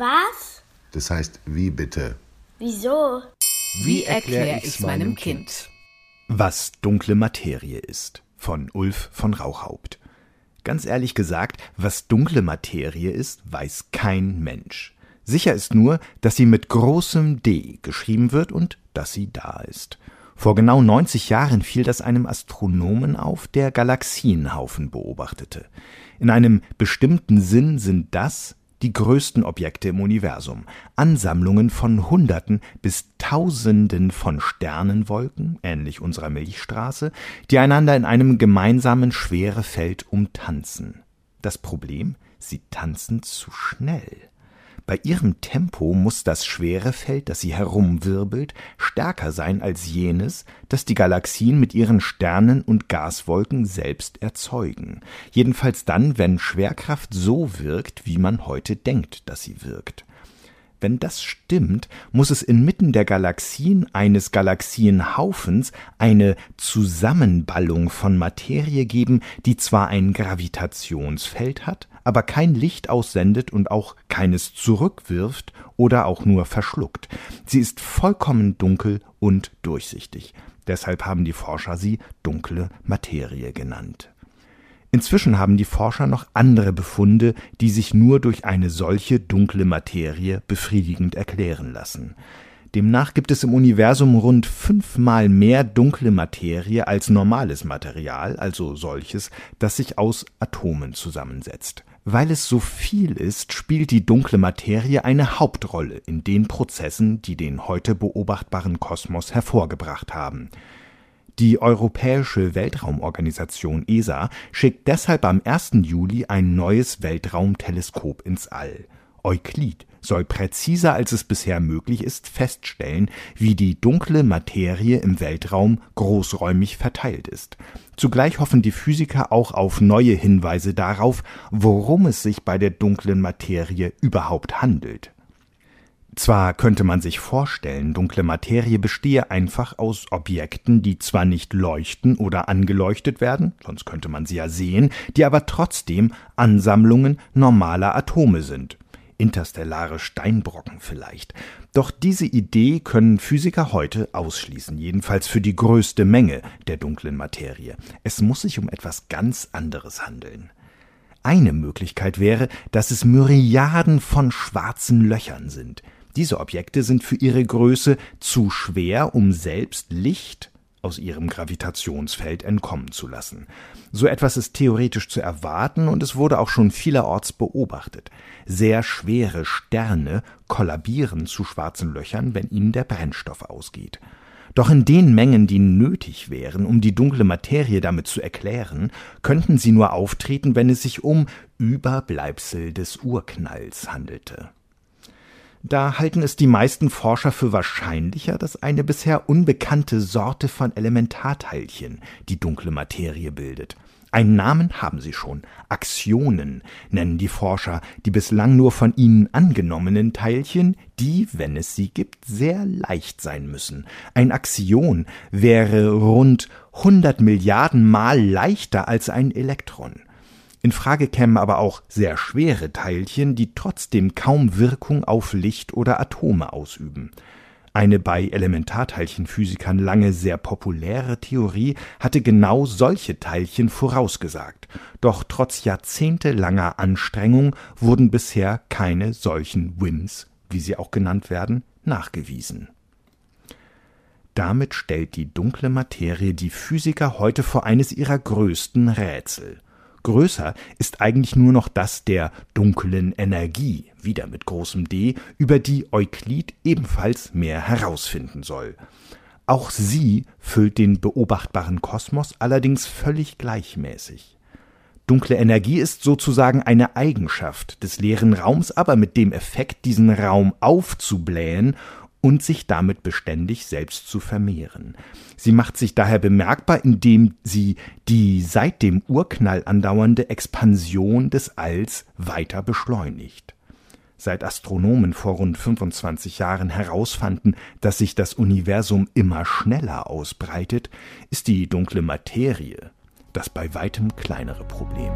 Was? Das heißt, wie bitte? Wieso? Wie erkläre ich's meinem Kind? Was dunkle Materie ist von Ulf von Rauchhaupt. Ganz ehrlich gesagt, was dunkle Materie ist, weiß kein Mensch. Sicher ist nur, dass sie mit großem D geschrieben wird und dass sie da ist. Vor genau 90 Jahren fiel das einem Astronomen auf, der Galaxienhaufen beobachtete. In einem bestimmten Sinn sind das die größten Objekte im Universum, Ansammlungen von Hunderten bis Tausenden von Sternenwolken, ähnlich unserer Milchstraße, die einander in einem gemeinsamen Schwerefeld umtanzen. Das Problem? Sie tanzen zu schnell. Bei ihrem Tempo muss das schwere Feld, das sie herumwirbelt, stärker sein als jenes, das die Galaxien mit ihren Sternen und Gaswolken selbst erzeugen. Jedenfalls dann, wenn Schwerkraft so wirkt, wie man heute denkt, dass sie wirkt. Wenn das stimmt, muss es inmitten der Galaxien eines Galaxienhaufens eine Zusammenballung von Materie geben, die zwar ein Gravitationsfeld hat, aber kein Licht aussendet und auch keines zurückwirft oder auch nur verschluckt. Sie ist vollkommen dunkel und durchsichtig. Deshalb haben die Forscher sie dunkle Materie genannt. Inzwischen haben die Forscher noch andere Befunde, die sich nur durch eine solche dunkle Materie befriedigend erklären lassen. Demnach gibt es im Universum rund fünfmal mehr dunkle Materie als normales Material, also solches, das sich aus Atomen zusammensetzt. Weil es so viel ist, spielt die dunkle Materie eine Hauptrolle in den Prozessen, die den heute beobachtbaren Kosmos hervorgebracht haben. Die Europäische Weltraumorganisation ESA schickt deshalb am 1. Juli ein neues Weltraumteleskop ins All. Euklid soll präziser als es bisher möglich ist feststellen, wie die dunkle Materie im Weltraum großräumig verteilt ist. Zugleich hoffen die Physiker auch auf neue Hinweise darauf, worum es sich bei der dunklen Materie überhaupt handelt. Zwar könnte man sich vorstellen, dunkle Materie bestehe einfach aus Objekten, die zwar nicht leuchten oder angeleuchtet werden, sonst könnte man sie ja sehen, die aber trotzdem Ansammlungen normaler Atome sind interstellare Steinbrocken vielleicht. Doch diese Idee können Physiker heute ausschließen, jedenfalls für die größte Menge der dunklen Materie. Es muss sich um etwas ganz anderes handeln. Eine Möglichkeit wäre, dass es Myriaden von schwarzen Löchern sind. Diese Objekte sind für ihre Größe zu schwer, um selbst Licht aus ihrem Gravitationsfeld entkommen zu lassen. So etwas ist theoretisch zu erwarten und es wurde auch schon vielerorts beobachtet. Sehr schwere Sterne kollabieren zu schwarzen Löchern, wenn ihnen der Brennstoff ausgeht. Doch in den Mengen, die nötig wären, um die dunkle Materie damit zu erklären, könnten sie nur auftreten, wenn es sich um Überbleibsel des Urknalls handelte. Da halten es die meisten Forscher für wahrscheinlicher, dass eine bisher unbekannte Sorte von Elementarteilchen die dunkle Materie bildet. Einen Namen haben sie schon. Axionen nennen die Forscher die bislang nur von ihnen angenommenen Teilchen, die, wenn es sie gibt, sehr leicht sein müssen. Ein Axion wäre rund 100 Milliarden Mal leichter als ein Elektron. In Frage kämen aber auch sehr schwere Teilchen, die trotzdem kaum Wirkung auf Licht oder Atome ausüben. Eine bei Elementarteilchenphysikern lange sehr populäre Theorie hatte genau solche Teilchen vorausgesagt, doch trotz jahrzehntelanger Anstrengung wurden bisher keine solchen WIMs, wie sie auch genannt werden, nachgewiesen. Damit stellt die dunkle Materie die Physiker heute vor eines ihrer größten Rätsel. Größer ist eigentlich nur noch das der dunklen Energie, wieder mit großem D, über die Euklid ebenfalls mehr herausfinden soll. Auch sie füllt den beobachtbaren Kosmos allerdings völlig gleichmäßig. Dunkle Energie ist sozusagen eine Eigenschaft des leeren Raums, aber mit dem Effekt, diesen Raum aufzublähen und sich damit beständig selbst zu vermehren. Sie macht sich daher bemerkbar, indem sie die seit dem Urknall andauernde Expansion des Alls weiter beschleunigt. Seit Astronomen vor rund 25 Jahren herausfanden, dass sich das Universum immer schneller ausbreitet, ist die dunkle Materie das bei weitem kleinere Problem.